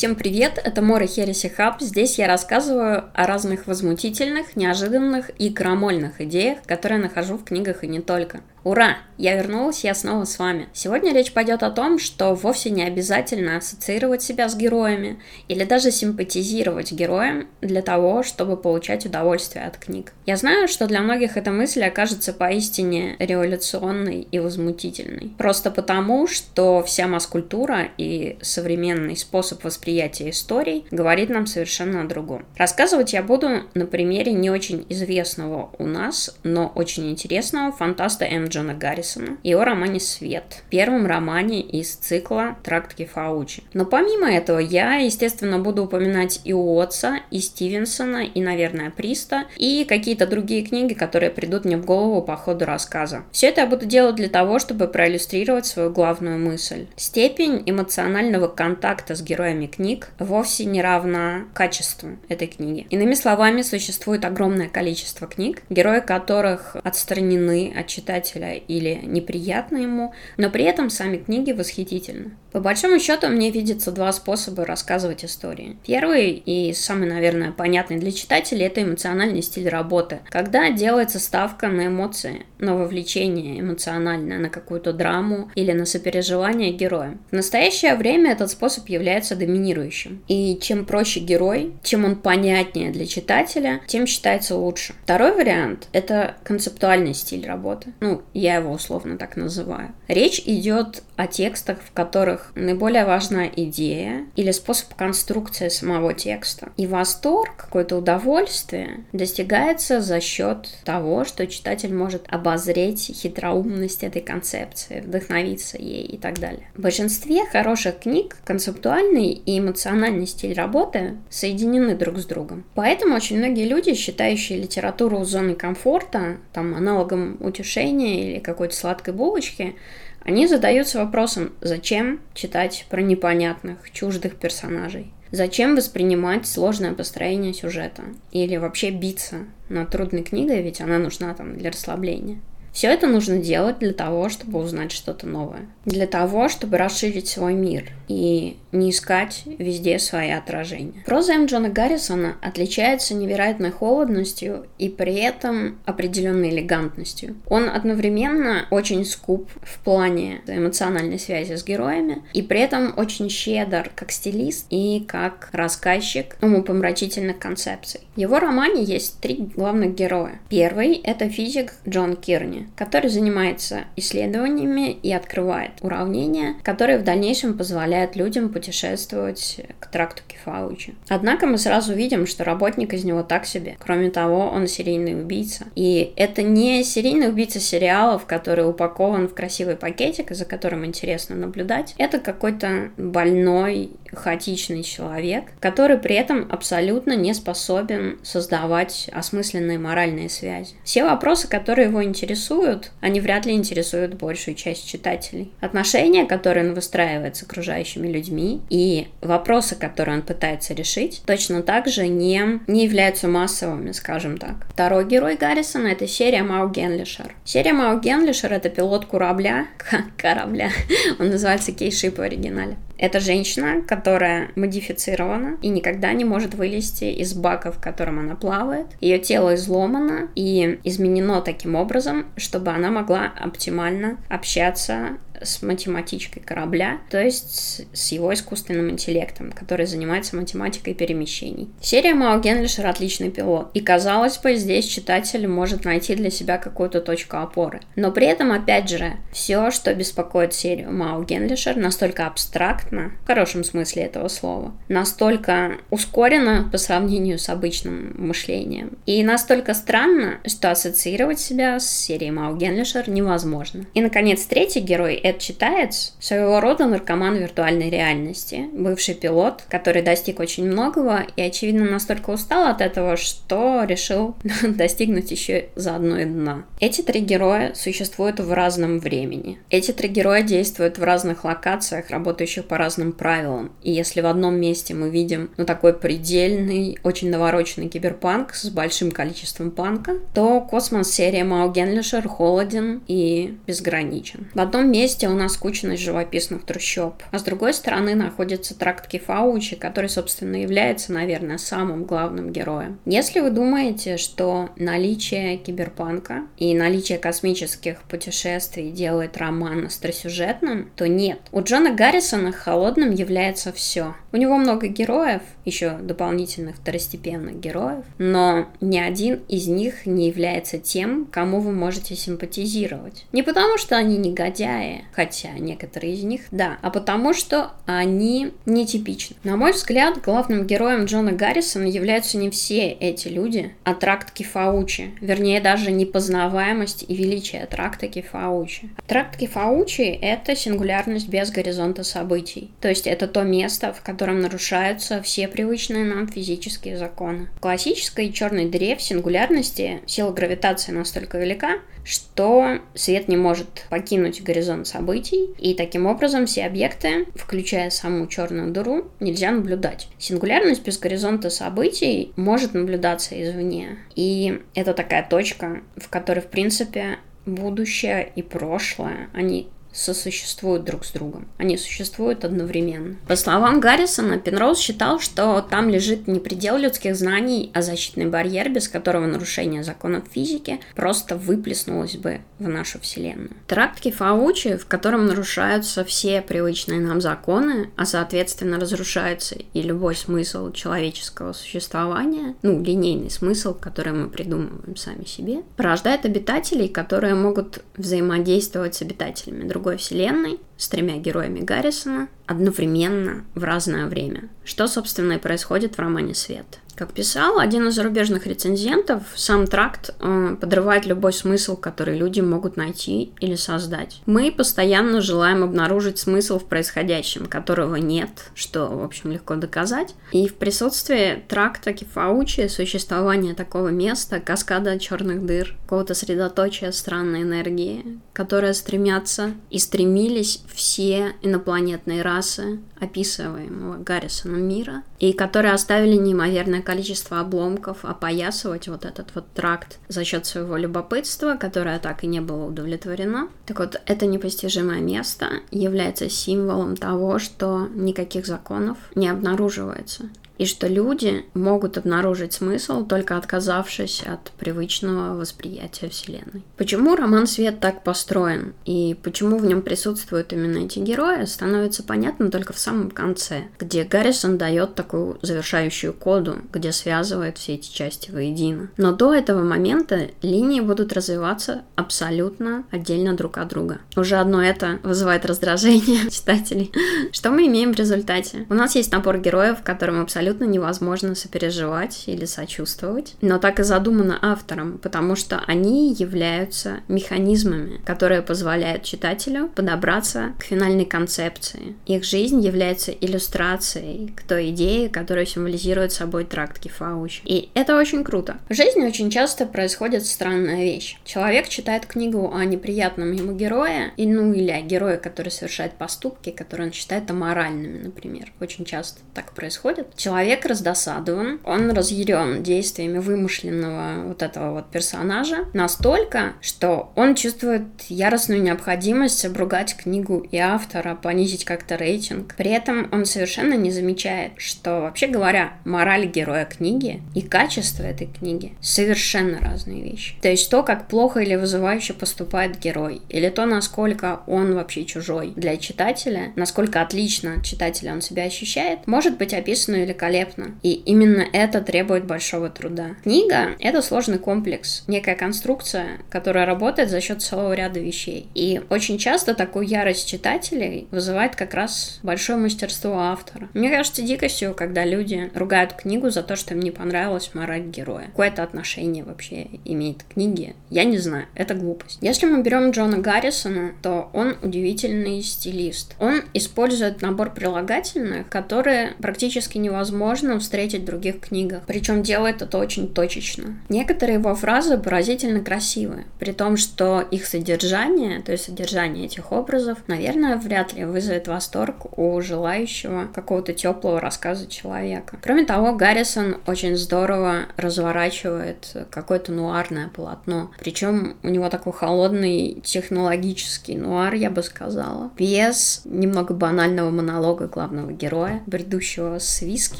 Всем привет, это Мора Хереси Хаб. Здесь я рассказываю о разных возмутительных, неожиданных и крамольных идеях, которые нахожу в книгах и не только. Ура! Я вернулась, я снова с вами. Сегодня речь пойдет о том, что вовсе не обязательно ассоциировать себя с героями или даже симпатизировать героям для того, чтобы получать удовольствие от книг. Я знаю, что для многих эта мысль окажется поистине революционной и возмутительной. Просто потому, что вся масс-культура и современный способ восприятия историй говорит нам совершенно о другом. Рассказывать я буду на примере не очень известного у нас, но очень интересного фантаста М. Джона Гаррисона и о романе «Свет», первом романе из цикла «Тракт Фаучи». Но помимо этого я, естественно, буду упоминать и Уотса, и Стивенсона, и, наверное, Приста, и какие-то другие книги, которые придут мне в голову по ходу рассказа. Все это я буду делать для того, чтобы проиллюстрировать свою главную мысль. Степень эмоционального контакта с героями книг вовсе не равна качеству этой книги. Иными словами, существует огромное количество книг, герои которых отстранены от читателя читателя или неприятно ему, но при этом сами книги восхитительны. По большому счету, мне видится два способа рассказывать истории. Первый и самый, наверное, понятный для читателей – это эмоциональный стиль работы, когда делается ставка на эмоции, на вовлечение эмоциональное, на какую-то драму или на сопереживание героя. В настоящее время этот способ является доминирующим. И чем проще герой, чем он понятнее для читателя, тем считается лучше. Второй вариант – это концептуальный стиль работы. Ну, я его условно так называю. Речь идет о текстах, в которых наиболее важна идея или способ конструкции самого текста. И восторг, какое-то удовольствие достигается за счет того, что читатель может обозреть хитроумность этой концепции, вдохновиться ей и так далее. В большинстве хороших книг концептуальный и эмоциональный стиль работы соединены друг с другом. Поэтому очень многие люди, считающие литературу зоной комфорта, там аналогом утешения или какой-то сладкой булочки, они задаются вопросом, зачем читать про непонятных, чуждых персонажей? Зачем воспринимать сложное построение сюжета? Или вообще биться над трудной книгой, ведь она нужна там для расслабления? Все это нужно делать для того, чтобы узнать что-то новое. Для того, чтобы расширить свой мир и не искать везде свои отражения. Проза М. Джона Гаррисона отличается невероятной холодностью и при этом определенной элегантностью. Он одновременно очень скуп в плане эмоциональной связи с героями и при этом очень щедр как стилист и как рассказчик умопомрачительных концепций. В его романе есть три главных героя. Первый — это физик Джон Кирни, который занимается исследованиями и открывает уравнения, которые в дальнейшем позволяют людям путешествовать к тракту Кефаучи. Однако мы сразу видим, что работник из него так себе. Кроме того, он серийный убийца. И это не серийный убийца сериалов, который упакован в красивый пакетик, за которым интересно наблюдать. Это какой-то больной, хаотичный человек, который при этом абсолютно не способен создавать осмысленные моральные связи. Все вопросы, которые его интересуют, интересуют, они вряд ли интересуют большую часть читателей. Отношения, которые он выстраивает с окружающими людьми, и вопросы, которые он пытается решить, точно так же не, не являются массовыми, скажем так. Второй герой Гаррисона — это серия Мау Генлишер. Серия Мау Генлишер — это пилот корабля, корабля, он называется Кейшип в оригинале. Это женщина, которая модифицирована и никогда не может вылезти из бака, в котором она плавает. Ее тело изломано и изменено таким образом, чтобы она могла оптимально общаться с математичкой корабля, то есть с его искусственным интеллектом, который занимается математикой перемещений. Серия Мао Генлишер отличный пилот, и казалось бы, здесь читатель может найти для себя какую-то точку опоры. Но при этом, опять же, все, что беспокоит серию Мао Генлишер, настолько абстрактно, в хорошем смысле этого слова, настолько ускорено по сравнению с обычным мышлением, и настолько странно, что ассоциировать себя с серией Мао Генлишер невозможно. И, наконец, третий герой — это читаец, своего рода наркоман виртуальной реальности, бывший пилот, который достиг очень многого и, очевидно, настолько устал от этого, что решил достигнуть еще заодно и дна. Эти три героя существуют в разном времени. Эти три героя действуют в разных локациях, работающих по разным правилам. И если в одном месте мы видим, ну, такой предельный, очень навороченный киберпанк с большим количеством панка, то космос серия Мау Генлишер холоден и безграничен. В одном месте у нас скучность живописных трущоб, а с другой стороны находится тракт Кефаучи, который, собственно, является, наверное, самым главным героем. Если вы думаете, что наличие киберпанка и наличие космических путешествий делает роман остросюжетным, то нет. У Джона Гаррисона холодным является все. У него много героев, еще дополнительных второстепенных героев, но ни один из них не является тем, кому вы можете симпатизировать. Не потому, что они негодяи, хотя некоторые из них да, а потому, что они нетипичны. На мой взгляд, главным героем Джона Гаррисона являются не все эти люди, а тракт Кефаучи, вернее даже непознаваемость и величие тракта Кефаучи. Тракт Кефаучи — это сингулярность без горизонта событий, то есть это то место, в котором нарушаются все привычные нам физические законы. В классической черной дыре в сингулярности сила гравитации настолько велика, что свет не может покинуть горизонт событий, и таким образом все объекты, включая саму черную дыру, нельзя наблюдать. Сингулярность без горизонта событий может наблюдаться извне, и это такая точка, в которой, в принципе, будущее и прошлое, они сосуществуют друг с другом. Они существуют одновременно. По словам Гаррисона, Пенроуз считал, что там лежит не предел людских знаний, а защитный барьер, без которого нарушение законов физики просто выплеснулось бы в нашу Вселенную. Тракт Кефаучи, в котором нарушаются все привычные нам законы, а соответственно разрушается и любой смысл человеческого существования, ну, линейный смысл, который мы придумываем сами себе, порождает обитателей, которые могут взаимодействовать с обитателями другого другой вселенной с тремя героями Гаррисона одновременно в разное время, что, собственно, и происходит в романе «Свет». Как писал один из зарубежных рецензентов, сам тракт э, подрывает любой смысл, который люди могут найти или создать. Мы постоянно желаем обнаружить смысл в происходящем, которого нет, что, в общем, легко доказать. И в присутствии тракта Кефаучи существование такого места, каскада черных дыр, какого-то средоточия странной энергии, которые стремятся и стремились все инопланетные расы описываемого Гаррисоном мира, и которые оставили неимоверное количество обломков опоясывать вот этот вот тракт за счет своего любопытства, которое так и не было удовлетворено. Так вот, это непостижимое место является символом того, что никаких законов не обнаруживается и что люди могут обнаружить смысл, только отказавшись от привычного восприятия Вселенной. Почему роман «Свет» так построен, и почему в нем присутствуют именно эти герои, становится понятно только в самом конце, где Гаррисон дает такую завершающую коду, где связывает все эти части воедино. Но до этого момента линии будут развиваться абсолютно отдельно друг от друга. Уже одно это вызывает раздражение читателей. Что мы имеем в результате? У нас есть набор героев, которым абсолютно абсолютно невозможно сопереживать или сочувствовать. Но так и задумано автором, потому что они являются механизмами, которые позволяют читателю подобраться к финальной концепции. Их жизнь является иллюстрацией к той идее, которая символизирует собой тракт Кефауч. И это очень круто. В жизни очень часто происходит странная вещь. Человек читает книгу о неприятном ему герое, и, ну или о герое, который совершает поступки, которые он считает аморальными, например. Очень часто так происходит. Человек человек раздосадован, он разъярен действиями вымышленного вот этого вот персонажа настолько, что он чувствует яростную необходимость обругать книгу и автора, понизить как-то рейтинг. При этом он совершенно не замечает, что, вообще говоря, мораль героя книги и качество этой книги совершенно разные вещи. То есть то, как плохо или вызывающе поступает герой, или то, насколько он вообще чужой для читателя, насколько отлично читателя он себя ощущает, может быть описано великолепно великолепно. И именно это требует большого труда. Книга — это сложный комплекс, некая конструкция, которая работает за счет целого ряда вещей. И очень часто такую ярость читателей вызывает как раз большое мастерство автора. Мне кажется дикостью, когда люди ругают книгу за то, что им не понравилась мораль героя. Какое-то отношение вообще имеет к книге? Я не знаю, это глупость. Если мы берем Джона Гаррисона, то он удивительный стилист. Он использует набор прилагательных, которые практически невозможно невозможно встретить в других книгах. Причем делает это очень точечно. Некоторые его фразы поразительно красивые, при том, что их содержание, то есть содержание этих образов, наверное, вряд ли вызовет восторг у желающего какого-то теплого рассказа человека. Кроме того, Гаррисон очень здорово разворачивает какое-то нуарное полотно. Причем у него такой холодный технологический нуар, я бы сказала, без немного банального монолога главного героя, бредущего с виски,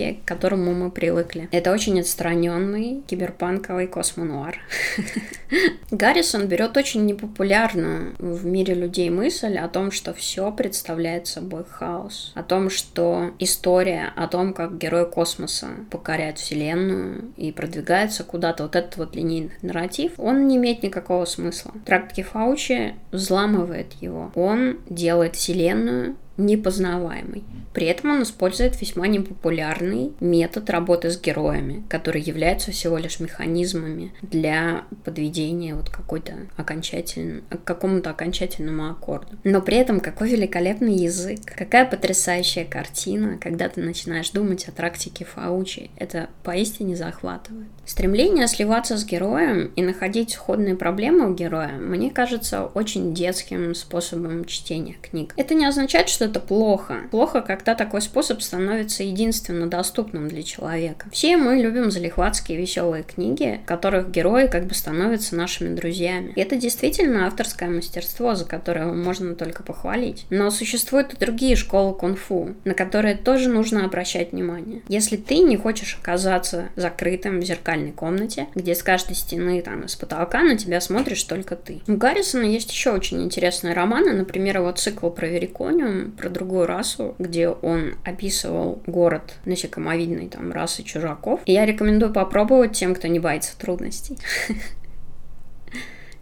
к которому мы привыкли. Это очень отстраненный киберпанковый космонуар. Гаррисон берет очень непопулярную в мире людей мысль о том, что все представляет собой хаос, о том, что история о том, как герой космоса покоряет Вселенную и продвигается куда-то, вот этот вот линейный нарратив, он не имеет никакого смысла. Трактики Фаучи взламывает его. Он делает Вселенную непознаваемый. При этом он использует весьма непопулярный метод работы с героями, который является всего лишь механизмами для подведения вот какой-то окончательный, к какому-то окончательному аккорду. Но при этом какой великолепный язык, какая потрясающая картина, когда ты начинаешь думать о трактике Фаучи. Это поистине захватывает. Стремление сливаться с героем и находить сходные проблемы у героя, мне кажется, очень детским способом чтения книг. Это не означает, что это плохо. Плохо, когда такой способ становится единственно доступным для человека. Все мы любим залихватские веселые книги, в которых герои как бы становятся нашими друзьями. И это действительно авторское мастерство, за которое можно только похвалить. Но существуют и другие школы кунг-фу, на которые тоже нужно обращать внимание. Если ты не хочешь оказаться закрытым в зеркальной комнате, где с каждой стены, там, с потолка на тебя смотришь только ты. У Гаррисона есть еще очень интересные романы, например, его цикл про Верикониум, про другую расу, где он описывал город насекомовидной там расы чужаков. И я рекомендую попробовать тем, кто не боится трудностей.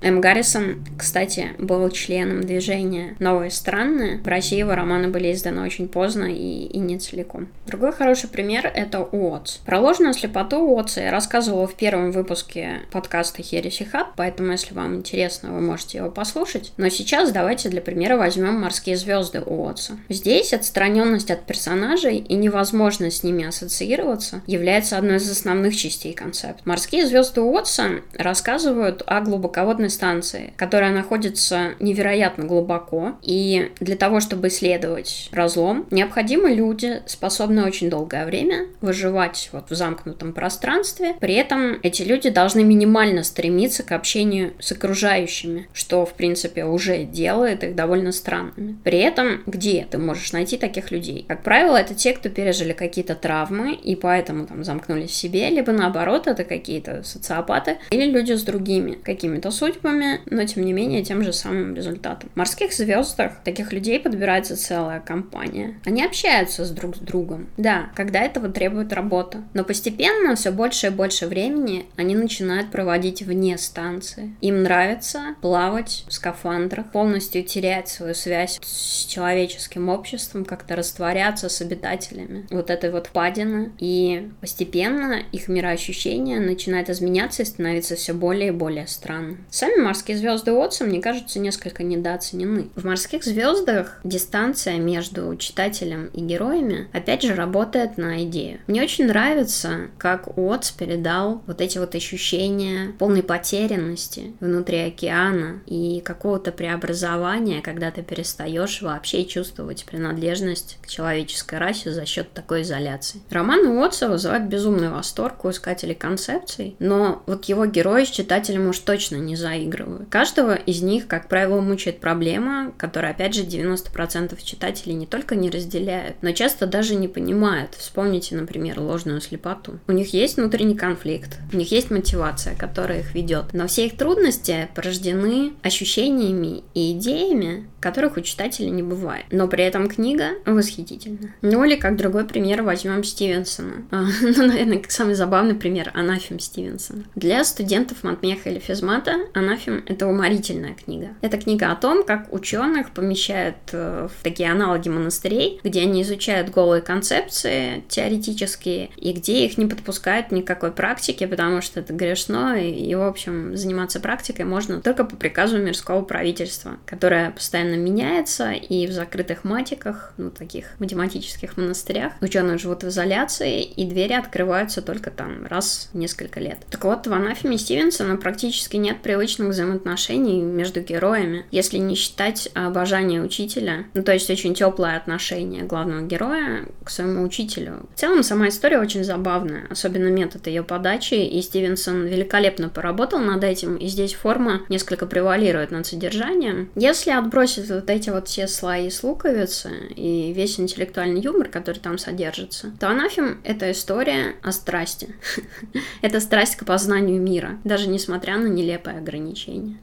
М. Гаррисон, кстати, был членом движения «Новые странные». В России его романы были изданы очень поздно и, и не целиком. Другой хороший пример — это Уотс. Про ложную слепоту Уотса я рассказывала в первом выпуске подкаста «Хереси Хаб», поэтому, если вам интересно, вы можете его послушать. Но сейчас давайте для примера возьмем «Морские звезды» Уотса. Здесь отстраненность от персонажей и невозможность с ними ассоциироваться является одной из основных частей концепта. «Морские звезды» Уотса рассказывают о глубоководной подводной станции, которая находится невероятно глубоко. И для того, чтобы исследовать разлом, необходимы люди, способные очень долгое время выживать вот в замкнутом пространстве. При этом эти люди должны минимально стремиться к общению с окружающими, что, в принципе, уже делает их довольно странными. При этом, где ты можешь найти таких людей? Как правило, это те, кто пережили какие-то травмы и поэтому там замкнулись в себе, либо наоборот, это какие-то социопаты или люди с другими какими-то судьбами, судьбами, но тем не менее тем же самым результатом. В морских звездах таких людей подбирается целая компания. Они общаются с друг с другом. Да, когда этого требует работа. Но постепенно все больше и больше времени они начинают проводить вне станции. Им нравится плавать в скафандрах, полностью терять свою связь с человеческим обществом, как-то растворяться с обитателями вот этой вот падины. И постепенно их мироощущение начинает изменяться и становиться все более и более странным. Сами морские звезды Отца, мне кажется, несколько недооценены. В морских звездах дистанция между читателем и героями, опять же, работает на идею. Мне очень нравится, как Уотс передал вот эти вот ощущения полной потерянности внутри океана и какого-то преобразования, когда ты перестаешь вообще чувствовать принадлежность к человеческой расе за счет такой изоляции. Роман Уотса вызывает безумный восторг у искателей концепций, но вот его герои с читателем уж точно не за заигрываю. Каждого из них, как правило, мучает проблема, которая, опять же, 90% читателей не только не разделяют, но часто даже не понимают. Вспомните, например, ложную слепоту. У них есть внутренний конфликт, у них есть мотивация, которая их ведет. Но все их трудности порождены ощущениями и идеями, которых у читателя не бывает. Но при этом книга восхитительна. Ну или как другой пример возьмем Стивенсона. Ну, наверное, как самый забавный пример Анафем Стивенсона. Для студентов матмеха или физмата Анафем» — это уморительная книга. Это книга о том, как ученых помещают э, в такие аналоги монастырей, где они изучают голые концепции теоретические, и где их не подпускают никакой практики, потому что это грешно, и, и в общем, заниматься практикой можно только по приказу мирского правительства, которое постоянно меняется, и в закрытых матиках, ну, таких математических монастырях, ученые живут в изоляции, и двери открываются только там раз в несколько лет. Так вот, в анафеме Стивенсона практически нет привычных взаимоотношений между героями, если не считать обожание учителя, ну, то есть очень теплое отношение главного героя к своему учителю. В целом, сама история очень забавная, особенно метод ее подачи, и Стивенсон великолепно поработал над этим, и здесь форма несколько превалирует над содержанием. Если отбросить вот эти вот все слои с луковицы и весь интеллектуальный юмор, который там содержится, то анафем — это история о страсти. это страсть к познанию мира, даже несмотря на нелепое ограничение.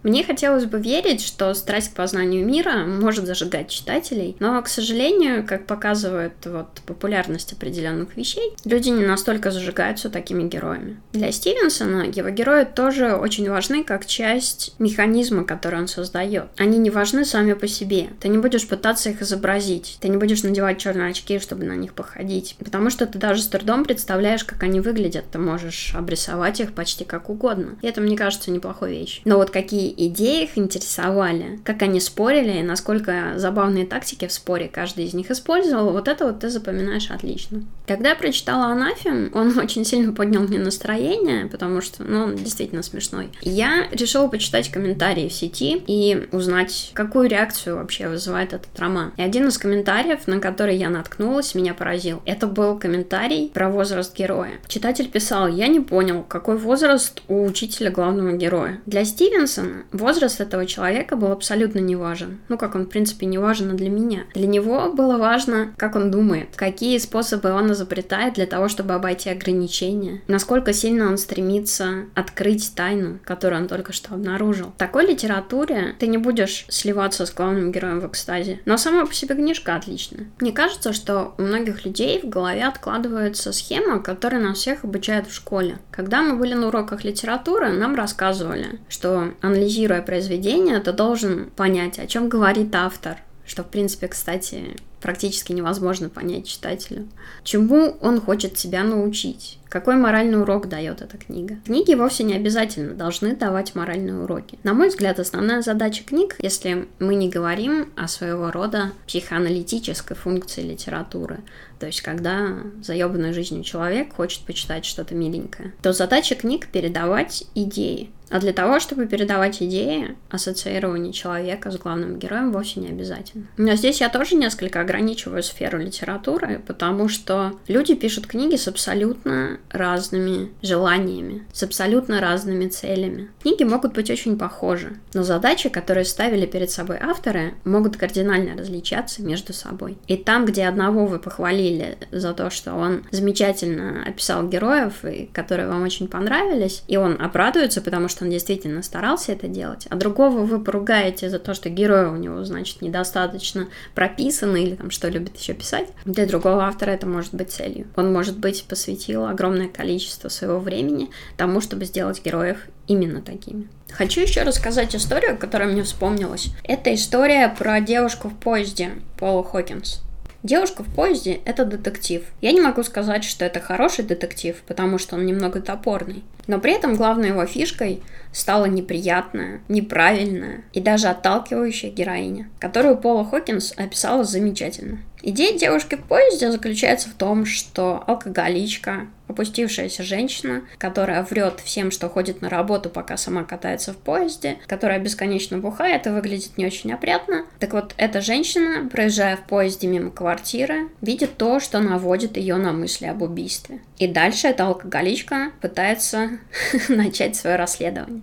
Мне хотелось бы верить, что страсть к познанию мира может зажигать читателей, но, к сожалению, как показывает вот популярность определенных вещей, люди не настолько зажигаются такими героями. Для Стивенсона его герои тоже очень важны как часть механизма, который он создает. Они не важны сами по себе. Ты не будешь пытаться их изобразить. Ты не будешь надевать черные очки, чтобы на них походить. Потому что ты даже с трудом представляешь, как они выглядят. Ты можешь обрисовать их почти как угодно. И это, мне кажется, неплохой вещь. Но вот какие идеи их интересовали, как они спорили, и насколько забавные тактики в споре каждый из них использовал, вот это вот ты запоминаешь отлично. Когда я прочитала Анафем, он очень сильно поднял мне настроение, потому что, ну, он действительно смешной. Я решила почитать комментарии в сети и узнать, какую реакцию вообще вызывает этот роман. И один из комментариев, на который я наткнулась, меня поразил. Это был комментарий про возраст героя. Читатель писал, я не понял, какой возраст у учителя главного героя. Для Стивенсона возраст этого человека был абсолютно не важен. Ну, как он, в принципе, не важен для меня. Для него было важно, как он думает, какие способы он изобретает для того, чтобы обойти ограничения, насколько сильно он стремится открыть тайну, которую он только что обнаружил. В такой литературе ты не будешь сливаться с главным героем в экстазе, но сама по себе книжка отличная. Мне кажется, что у многих людей в голове откладывается схема, которая нас всех обучают в школе. Когда мы были на уроках литературы, нам рассказывали, что анализируя произведение, ты должен понять, о чем говорит автор, что, в принципе, кстати, практически невозможно понять читателю. Чему он хочет себя научить? Какой моральный урок дает эта книга? Книги вовсе не обязательно должны давать моральные уроки. На мой взгляд, основная задача книг, если мы не говорим о своего рода психоаналитической функции литературы, то есть когда заебанный жизнью человек хочет почитать что-то миленькое, то задача книг передавать идеи. А для того, чтобы передавать идеи, ассоциирование человека с главным героем вовсе не обязательно. Но здесь я тоже несколько ограничиваю сферу литературы, потому что люди пишут книги с абсолютно разными желаниями, с абсолютно разными целями. Книги могут быть очень похожи, но задачи, которые ставили перед собой авторы, могут кардинально различаться между собой. И там, где одного вы похвалили за то, что он замечательно описал героев, и которые вам очень понравились, и он обрадуется, потому что он действительно старался это делать, а другого вы поругаете за то, что герои у него, значит, недостаточно прописаны или там что любит еще писать, для другого автора это может быть целью. Он, может быть, посвятил огромное количество своего времени тому, чтобы сделать героев именно такими. Хочу еще рассказать историю, которая мне вспомнилась. Это история про девушку в поезде Пола Хокинс. Девушка в поезде — это детектив. Я не могу сказать, что это хороший детектив, потому что он немного топорный. Но при этом главной его фишкой стала неприятная, неправильная и даже отталкивающая героиня, которую Пола Хокинс описала замечательно. Идея девушки в поезде заключается в том, что алкоголичка, опустившаяся женщина, которая врет всем, что ходит на работу, пока сама катается в поезде, которая бесконечно бухает и выглядит не очень опрятно. Так вот, эта женщина, проезжая в поезде мимо квартиры, видит то, что наводит ее на мысли об убийстве. И дальше эта алкоголичка пытается начать свое расследование.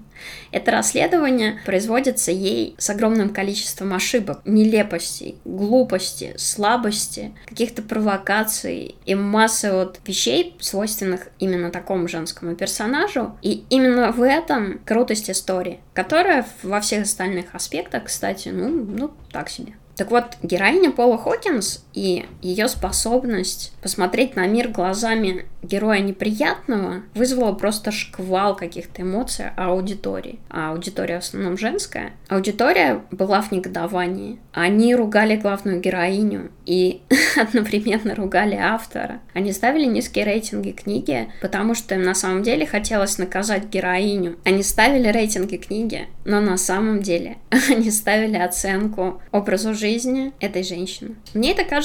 Это расследование производится ей с огромным количеством ошибок, нелепостей, глупости, слабости, каких-то провокаций и массы вот вещей, свойственных именно такому женскому персонажу. И именно в этом крутость истории, которая во всех остальных аспектах, кстати, ну, ну так себе. Так вот, героиня Пола Хокинс и ее способность посмотреть на мир глазами героя неприятного вызвала просто шквал каких-то эмоций аудитории. А аудитория в основном женская. Аудитория была в негодовании. Они ругали главную героиню и одновременно ругали автора. Они ставили низкие рейтинги книги, потому что им на самом деле хотелось наказать героиню. Они ставили рейтинги книги, но на самом деле они ставили оценку образу жизни этой женщины. Мне это кажется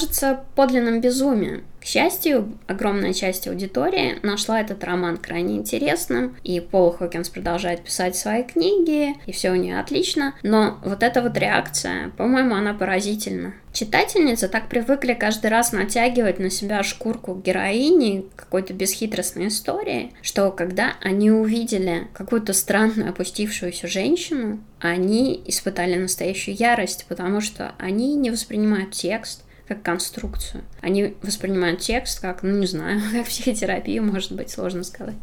подлинным безумием. К счастью, огромная часть аудитории нашла этот роман крайне интересным, и Пол Хокинс продолжает писать свои книги, и все у нее отлично, но вот эта вот реакция, по-моему, она поразительна. Читательницы так привыкли каждый раз натягивать на себя шкурку героини какой-то бесхитростной истории, что когда они увидели какую-то странную опустившуюся женщину, они испытали настоящую ярость, потому что они не воспринимают текст, как конструкцию. Они воспринимают текст как, ну не знаю, как психотерапию, может быть, сложно сказать.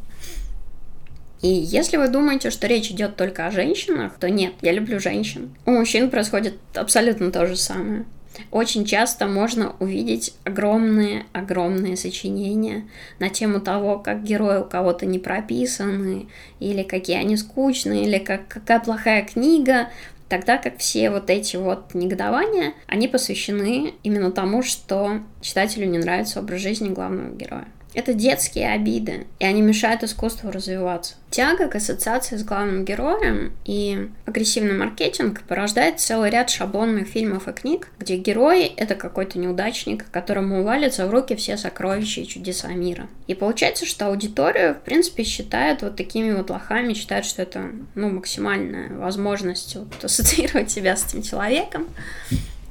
И если вы думаете, что речь идет только о женщинах, то нет, я люблю женщин. У мужчин происходит абсолютно то же самое. Очень часто можно увидеть огромные-огромные сочинения на тему того, как герои у кого-то не прописаны, или какие они скучные, или как, какая плохая книга, Тогда как все вот эти вот негодования, они посвящены именно тому, что читателю не нравится образ жизни главного героя. Это детские обиды, и они мешают искусству развиваться. Тяга к ассоциации с главным героем и агрессивный маркетинг порождает целый ряд шаблонных фильмов и книг, где герой — это какой-то неудачник, которому валятся в руки все сокровища и чудеса мира. И получается, что аудиторию, в принципе, считают вот такими вот лохами, считают, что это, ну, максимальная возможность вот, ассоциировать себя с этим человеком.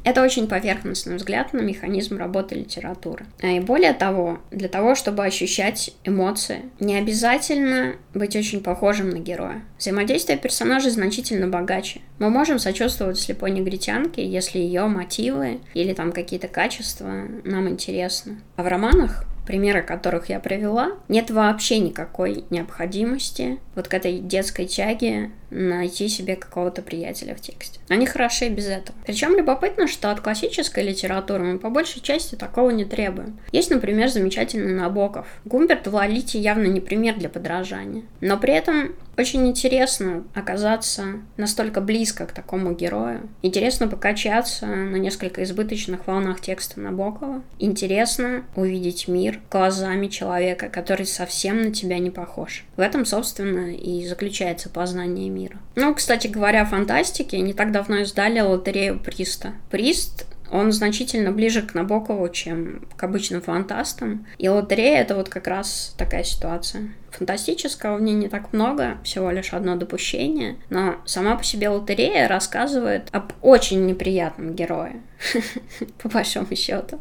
Это очень поверхностный взгляд на механизм работы литературы. А и более того, для того, чтобы ощущать эмоции, не обязательно быть очень похожим на героя. Взаимодействие персонажей значительно богаче. Мы можем сочувствовать слепой негритянке, если ее мотивы или там какие-то качества нам интересны. А в романах примеры которых я привела, нет вообще никакой необходимости вот к этой детской тяге найти себе какого-то приятеля в тексте. Они хороши без этого. Причем любопытно, что от классической литературы мы по большей части такого не требуем. Есть, например, замечательный Набоков. Гумберт в Лолите явно не пример для подражания. Но при этом очень интересно оказаться настолько близко к такому герою. Интересно покачаться на несколько избыточных волнах текста Набокова. Интересно увидеть мир глазами человека, который совсем на тебя не похож. В этом, собственно, и заключается познание мира. Ну, кстати говоря, о фантастике, не так давно издали лотерею Приста. Прист он значительно ближе к Набокову, чем к обычным фантастам. И лотерея — это вот как раз такая ситуация. Фантастического в ней не так много, всего лишь одно допущение, но сама по себе лотерея рассказывает об очень неприятном герое, по большому счету.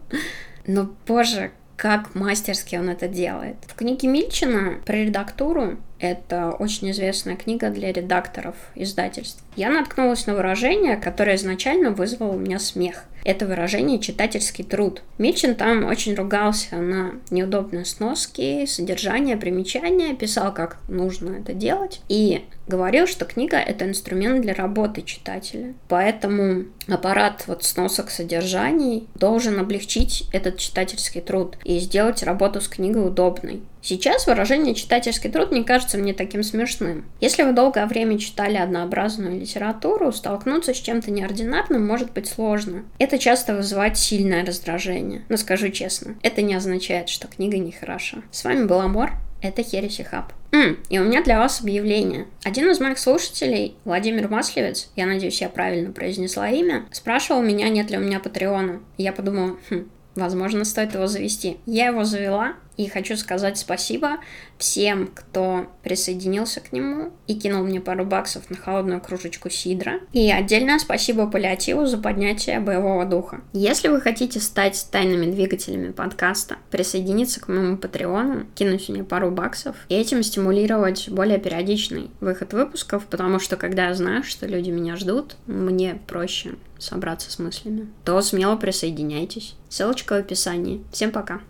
Но, боже, как мастерски он это делает. В книге Мильчина про редактуру это очень известная книга для редакторов издательств. Я наткнулась на выражение, которое изначально вызвало у меня смех. Это выражение «читательский труд». Митчин там очень ругался на неудобные сноски, содержание, примечания, писал, как нужно это делать, и говорил, что книга — это инструмент для работы читателя. Поэтому аппарат вот сносок содержаний должен облегчить этот читательский труд и сделать работу с книгой удобной. Сейчас выражение «читательский труд» не кажется мне таким смешным. Если вы долгое время читали однообразную литературу, столкнуться с чем-то неординарным может быть сложно. Это часто вызывает сильное раздражение. Но скажу честно, это не означает, что книга нехороша. С вами был Амор, это Хереси Хаб. М, и у меня для вас объявление. Один из моих слушателей, Владимир Маслевец, я надеюсь, я правильно произнесла имя, спрашивал меня, нет ли у меня Патреона. Я подумала, хм, возможно, стоит его завести. Я его завела, и хочу сказать спасибо всем, кто присоединился к нему и кинул мне пару баксов на холодную кружечку сидра. И отдельное спасибо Палиативу за поднятие боевого духа. Если вы хотите стать тайными двигателями подкаста, присоединиться к моему патреону, кинуть мне пару баксов и этим стимулировать более периодичный выход выпусков, потому что когда я знаю, что люди меня ждут, мне проще собраться с мыслями, то смело присоединяйтесь. Ссылочка в описании. Всем пока!